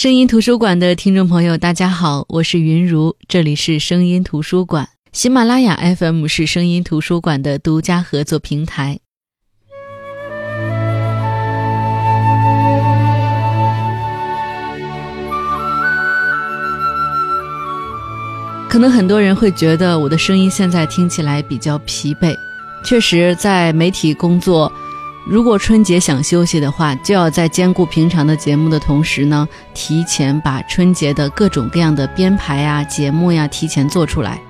声音图书馆的听众朋友，大家好，我是云如，这里是声音图书馆。喜马拉雅 FM 是声音图书馆的独家合作平台。可能很多人会觉得我的声音现在听起来比较疲惫，确实，在媒体工作。如果春节想休息的话，就要在兼顾平常的节目的同时呢，提前把春节的各种各样的编排啊、节目呀提前做出来。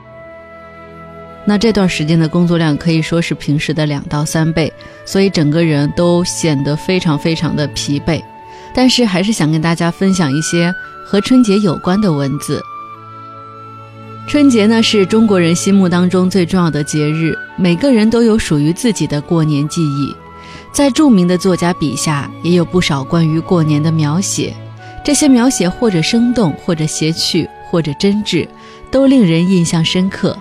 那这段时间的工作量可以说是平时的两到三倍，所以整个人都显得非常非常的疲惫。但是还是想跟大家分享一些和春节有关的文字。春节呢是中国人心目当中最重要的节日，每个人都有属于自己的过年记忆。在著名的作家笔下，也有不少关于过年的描写。这些描写或者生动，或者谐趣，或者真挚，都令人印象深刻。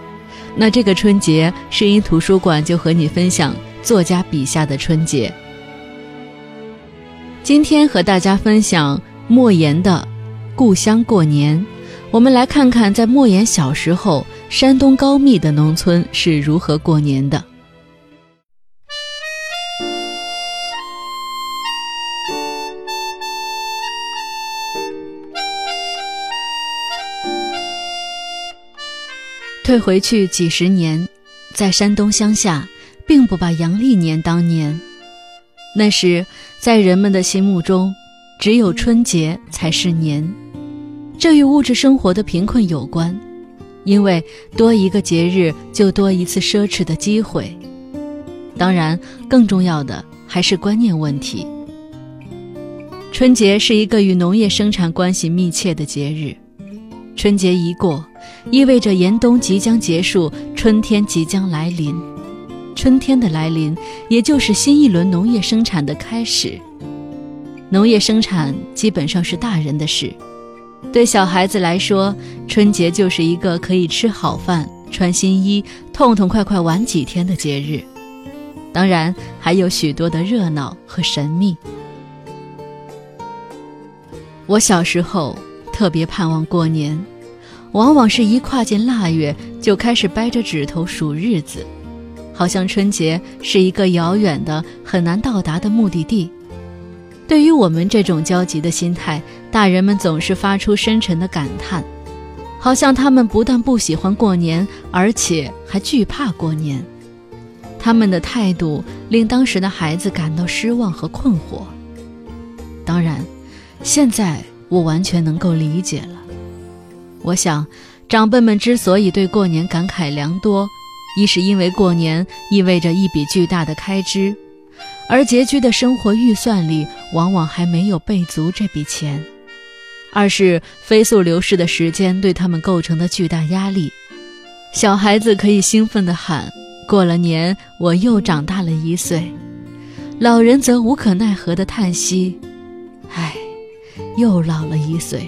那这个春节，声音图书馆就和你分享作家笔下的春节。今天和大家分享莫言的《故乡过年》。我们来看看，在莫言小时候，山东高密的农村是如何过年的。退回去几十年，在山东乡下，并不把阳历年当年。那时，在人们的心目中，只有春节才是年。这与物质生活的贫困有关，因为多一个节日，就多一次奢侈的机会。当然，更重要的还是观念问题。春节是一个与农业生产关系密切的节日，春节一过。意味着严冬即将结束，春天即将来临。春天的来临，也就是新一轮农业生产的开始。农业生产基本上是大人的事，对小孩子来说，春节就是一个可以吃好饭、穿新衣、痛痛快快玩几天的节日。当然，还有许多的热闹和神秘。我小时候特别盼望过年。往往是一跨进腊月，就开始掰着指头数日子，好像春节是一个遥远的、很难到达的目的地。对于我们这种焦急的心态，大人们总是发出深沉的感叹，好像他们不但不喜欢过年，而且还惧怕过年。他们的态度令当时的孩子感到失望和困惑。当然，现在我完全能够理解了。我想，长辈们之所以对过年感慨良多，一是因为过年意味着一笔巨大的开支，而拮据的生活预算里往往还没有备足这笔钱；二是飞速流逝的时间对他们构成的巨大压力。小孩子可以兴奋地喊：“过了年，我又长大了一岁。”老人则无可奈何地叹息：“唉，又老了一岁。”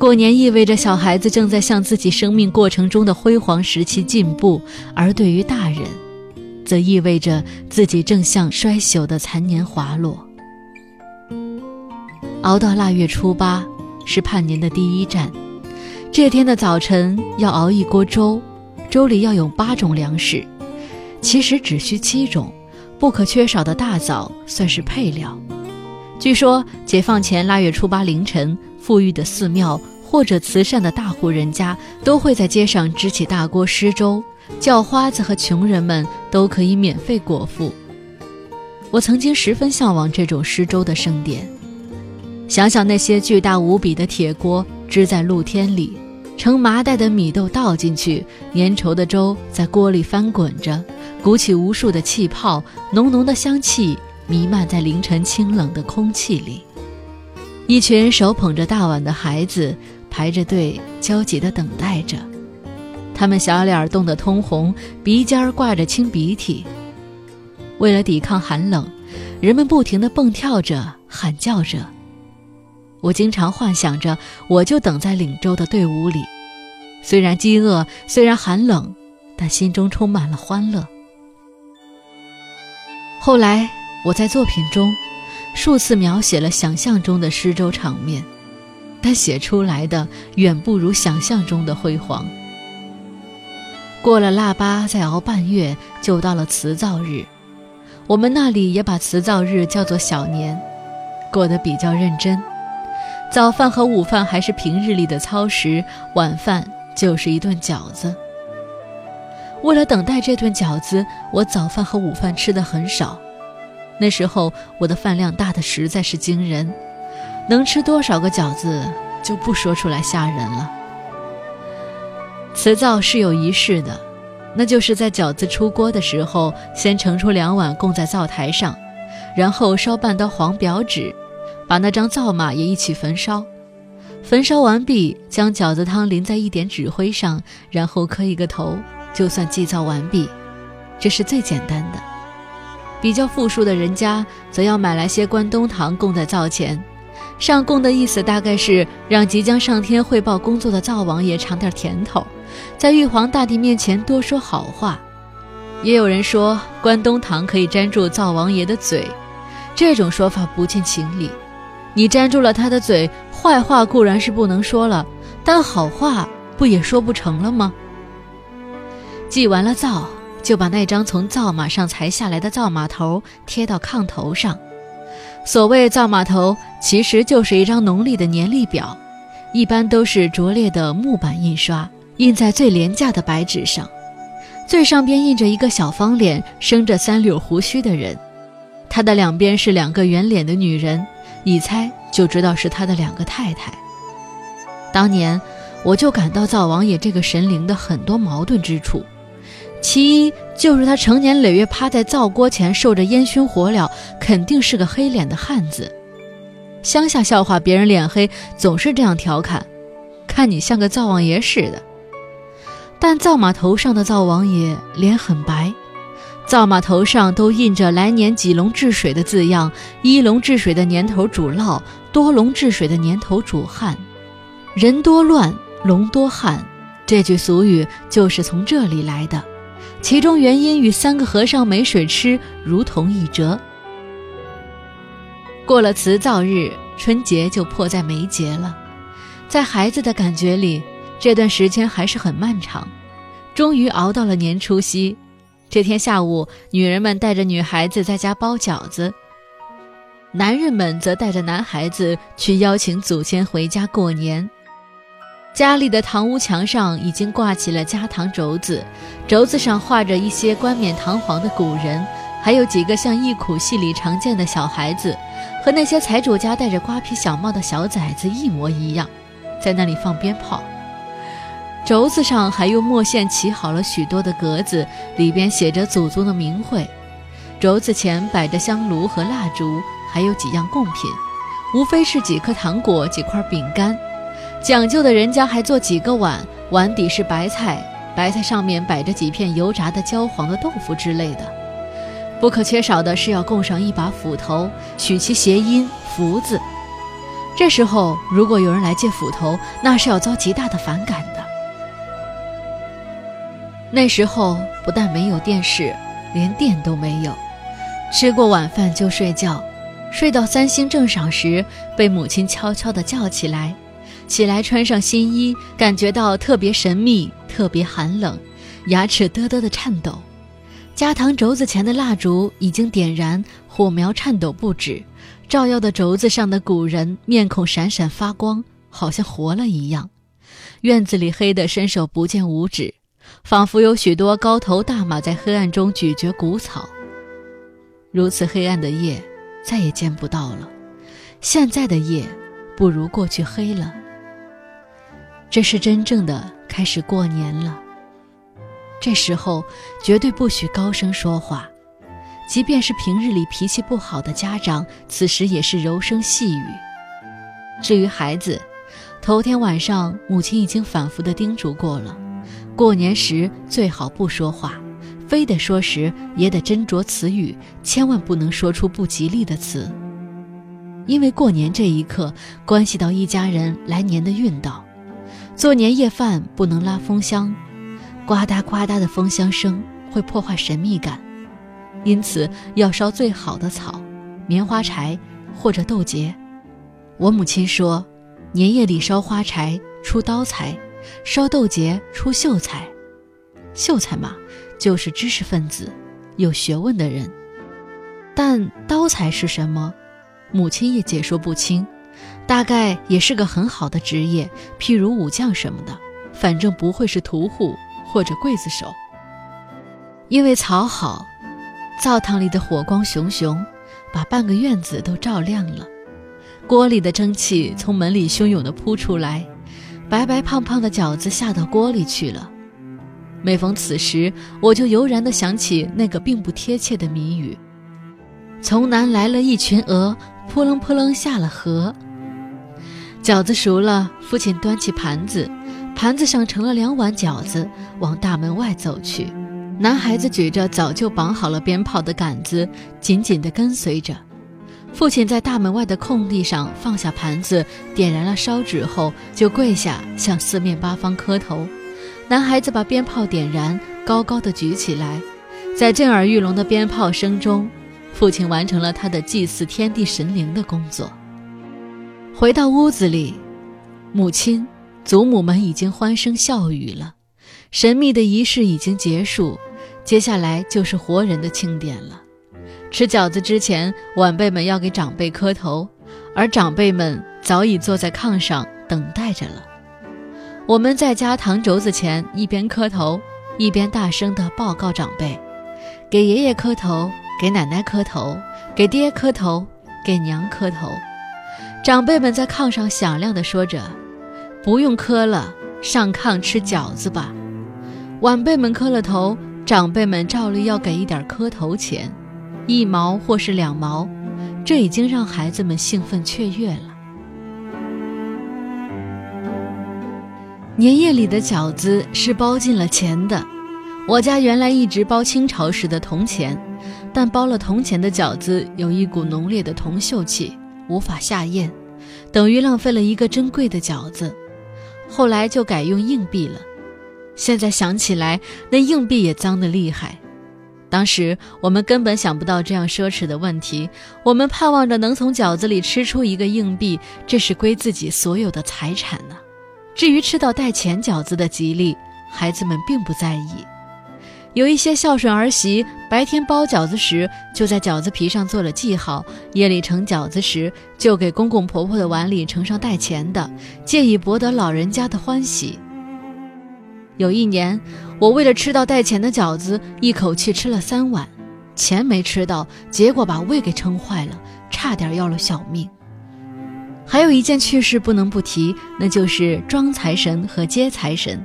过年意味着小孩子正在向自己生命过程中的辉煌时期进步，而对于大人，则意味着自己正向衰朽的残年滑落。熬到腊月初八是盼年的第一站，这天的早晨要熬一锅粥，粥里要有八种粮食，其实只需七种，不可缺少的大枣算是配料。据说解放前腊月初八凌晨。富裕的寺庙或者慈善的大户人家，都会在街上支起大锅施粥，叫花子和穷人们都可以免费果腹。我曾经十分向往这种施粥的盛典。想想那些巨大无比的铁锅支在露天里，盛麻袋的米豆倒进去，粘稠的粥在锅里翻滚着，鼓起无数的气泡，浓浓的香气弥漫在凌晨清冷的空气里。一群手捧着大碗的孩子排着队，焦急地等待着。他们小脸冻得通红，鼻尖挂着清鼻涕。为了抵抗寒冷，人们不停地蹦跳着，喊叫着。我经常幻想着，我就等在领粥的队伍里，虽然饥饿，虽然寒冷，但心中充满了欢乐。后来，我在作品中。数次描写了想象中的施粥场面，但写出来的远不如想象中的辉煌。过了腊八，再熬半月，就到了辞灶日。我们那里也把辞灶日叫做小年，过得比较认真。早饭和午饭还是平日里的操食，晚饭就是一顿饺子。为了等待这顿饺子，我早饭和午饭吃的很少。那时候我的饭量大的实在是惊人，能吃多少个饺子就不说出来吓人了。辞灶是有仪式的，那就是在饺子出锅的时候，先盛出两碗供在灶台上，然后烧半刀黄表纸，把那张灶马也一起焚烧。焚烧完毕，将饺子汤淋在一点纸灰上，然后磕一个头，就算祭灶完毕。这是最简单的。比较富庶的人家，则要买来些关东糖供在灶前。上供的意思大概是让即将上天汇报工作的灶王爷尝点甜头，在玉皇大帝面前多说好话。也有人说关东糖可以粘住灶王爷的嘴，这种说法不近情理。你粘住了他的嘴，坏话固然是不能说了，但好话不也说不成了吗？祭完了灶，就把那张从灶马上裁下来的灶马头贴到炕头上。所谓灶马头，其实就是一张农历的年历表，一般都是拙劣的木板印刷，印在最廉价的白纸上，最上边印着一个小方脸、生着三绺胡须的人，他的两边是两个圆脸的女人，一猜就知道是他的两个太太。当年我就感到灶王爷这个神灵的很多矛盾之处。其一就是他成年累月趴在灶锅前受着烟熏火燎，肯定是个黑脸的汉子。乡下笑话别人脸黑，总是这样调侃：“看你像个灶王爷似的。”但灶马头上的灶王爷脸很白，灶马头上都印着“来年几龙治水”的字样，一龙治水的年头主涝，多龙治水的年头主旱。人多乱，龙多旱，这句俗语就是从这里来的。其中原因与三个和尚没水吃如同一辙。过了辞灶日，春节就迫在眉睫了。在孩子的感觉里，这段时间还是很漫长。终于熬到了年初夕，这天下午，女人们带着女孩子在家包饺子，男人们则带着男孩子去邀请祖先回家过年。家里的堂屋墙上已经挂起了家堂轴子，轴子上画着一些冠冕堂皇的古人，还有几个像忆苦戏里常见的小孩子，和那些财主家戴着瓜皮小帽的小崽子一模一样，在那里放鞭炮。轴子上还用墨线起好了许多的格子，里边写着祖宗的名讳。轴子前摆着香炉和蜡烛，还有几样贡品，无非是几颗糖果、几块饼干。讲究的人家还做几个碗，碗底是白菜，白菜上面摆着几片油炸的焦黄的豆腐之类的。不可缺少的是要供上一把斧头，取其谐音“福”字。这时候如果有人来借斧头，那是要遭极大的反感的。那时候不但没有电视，连电都没有，吃过晚饭就睡觉，睡到三星正晌时，被母亲悄悄地叫起来。起来，穿上新衣，感觉到特别神秘，特别寒冷，牙齿嘚嘚的颤抖。加糖轴子前的蜡烛已经点燃，火苗颤抖不止，照耀的轴子上的古人面孔闪闪发光，好像活了一样。院子里黑得伸手不见五指，仿佛有许多高头大马在黑暗中咀嚼谷草。如此黑暗的夜，再也见不到了。现在的夜，不如过去黑了。这是真正的开始过年了。这时候绝对不许高声说话，即便是平日里脾气不好的家长，此时也是柔声细语。至于孩子，头天晚上母亲已经反复的叮嘱过了，过年时最好不说话，非得说时也得斟酌词语，千万不能说出不吉利的词，因为过年这一刻关系到一家人来年的运道。做年夜饭不能拉风箱，呱嗒呱嗒的风箱声会破坏神秘感，因此要烧最好的草，棉花柴或者豆秸。我母亲说，年夜里烧花柴出刀财，烧豆秸出秀才。秀才嘛，就是知识分子，有学问的人。但刀财是什么？母亲也解说不清。大概也是个很好的职业，譬如武将什么的，反正不会是屠户或者刽子手。因为草好，灶堂里的火光熊熊，把半个院子都照亮了。锅里的蒸汽从门里汹涌地扑出来，白白胖胖的饺子下到锅里去了。每逢此时，我就油然地想起那个并不贴切的谜语：“从南来了一群鹅，扑棱扑棱下了河。”饺子熟了，父亲端起盘子，盘子上盛了两碗饺子，往大门外走去。男孩子举着早就绑好了鞭炮的杆子，紧紧地跟随着。父亲在大门外的空地上放下盘子，点燃了烧纸后，就跪下向四面八方磕头。男孩子把鞭炮点燃，高高的举起来，在震耳欲聋的鞭炮声中，父亲完成了他的祭祀天地神灵的工作。回到屋子里，母亲、祖母们已经欢声笑语了，神秘的仪式已经结束，接下来就是活人的庆典了。吃饺子之前，晚辈们要给长辈磕头，而长辈们早已坐在炕上等待着了。我们在家堂轴子前一边磕头，一边大声地报告长辈：给爷爷磕头，给奶奶磕头，给爹磕头，给娘磕头。长辈们在炕上响亮地说着：“不用磕了，上炕吃饺子吧。”晚辈们磕了头，长辈们照例要给一点磕头钱。一毛或是两毛，这已经让孩子们兴奋雀跃了。年夜里的饺子是包进了钱的，我家原来一直包清朝时的铜钱，但包了铜钱的饺子有一股浓烈的铜锈气，无法下咽，等于浪费了一个珍贵的饺子。后来就改用硬币了，现在想起来，那硬币也脏得厉害。当时我们根本想不到这样奢侈的问题，我们盼望着能从饺子里吃出一个硬币，这是归自己所有的财产呢。至于吃到带钱饺子的吉利，孩子们并不在意。有一些孝顺儿媳，白天包饺子时就在饺子皮上做了记号，夜里盛饺子时就给公公婆婆的碗里盛上带钱的，借以博得老人家的欢喜。有一年，我为了吃到带钱的饺子，一口气吃了三碗，钱没吃到，结果把胃给撑坏了，差点要了小命。还有一件趣事不能不提，那就是装财神和接财神。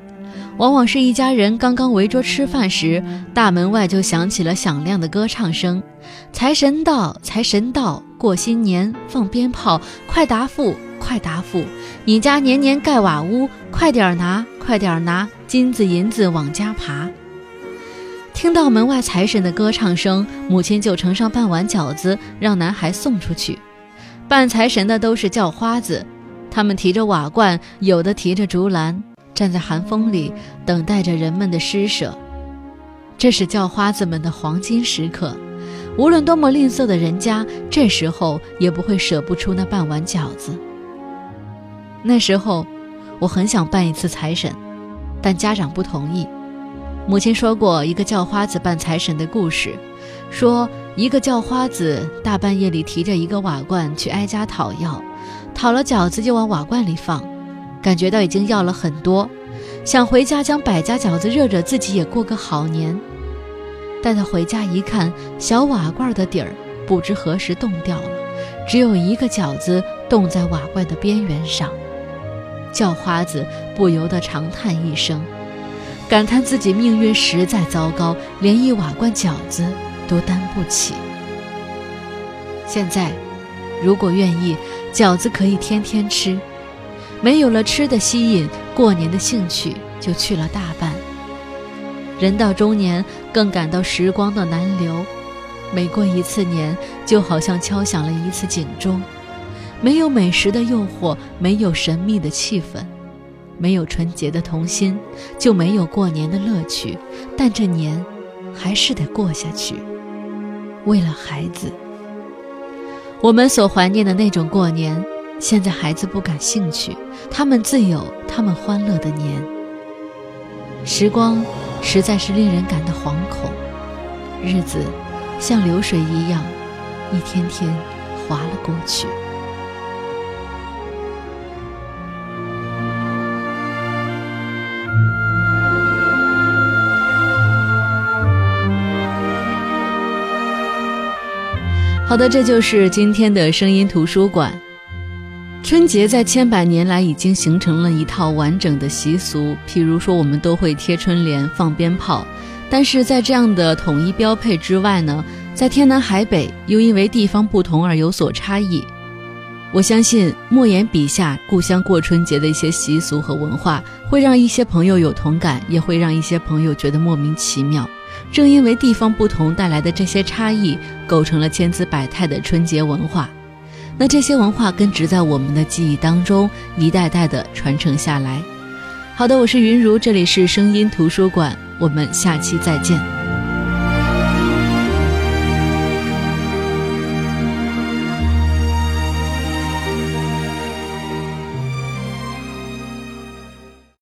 往往是一家人刚刚围桌吃饭时，大门外就响起了响亮的歌唱声：“财神到，财神到，过新年放鞭炮，快答复，快答复，你家年年盖瓦屋，快点拿，快点拿。”金子银子往家爬。听到门外财神的歌唱声，母亲就盛上半碗饺子，让男孩送出去。扮财神的都是叫花子，他们提着瓦罐，有的提着竹篮，站在寒风里等待着人们的施舍。这是叫花子们的黄金时刻，无论多么吝啬的人家，这时候也不会舍不出那半碗饺子。那时候，我很想扮一次财神。但家长不同意。母亲说过一个叫花子扮财神的故事，说一个叫花子大半夜里提着一个瓦罐去挨家讨要，讨了饺子就往瓦罐里放，感觉到已经要了很多，想回家将百家饺子热热，自己也过个好年。但他回家一看，小瓦罐的底儿不知何时冻掉了，只有一个饺子冻在瓦罐的边缘上。叫花子不由得长叹一声，感叹自己命运实在糟糕，连一瓦罐饺子都担不起。现在，如果愿意，饺子可以天天吃。没有了吃的吸引，过年的兴趣就去了大半。人到中年，更感到时光的难留。每过一次年，就好像敲响了一次警钟。没有美食的诱惑，没有神秘的气氛，没有纯洁的童心，就没有过年的乐趣。但这年，还是得过下去。为了孩子，我们所怀念的那种过年，现在孩子不感兴趣，他们自有他们欢乐的年。时光实在是令人感到惶恐，日子像流水一样，一天天划了过去。好的，这就是今天的声音图书馆。春节在千百年来已经形成了一套完整的习俗，譬如说我们都会贴春联、放鞭炮，但是在这样的统一标配之外呢，在天南海北又因为地方不同而有所差异。我相信莫言笔下故乡过春节的一些习俗和文化，会让一些朋友有同感，也会让一些朋友觉得莫名其妙。正因为地方不同带来的这些差异，构成了千姿百态的春节文化。那这些文化根植在我们的记忆当中，一代代的传承下来。好的，我是云如，这里是声音图书馆，我们下期再见。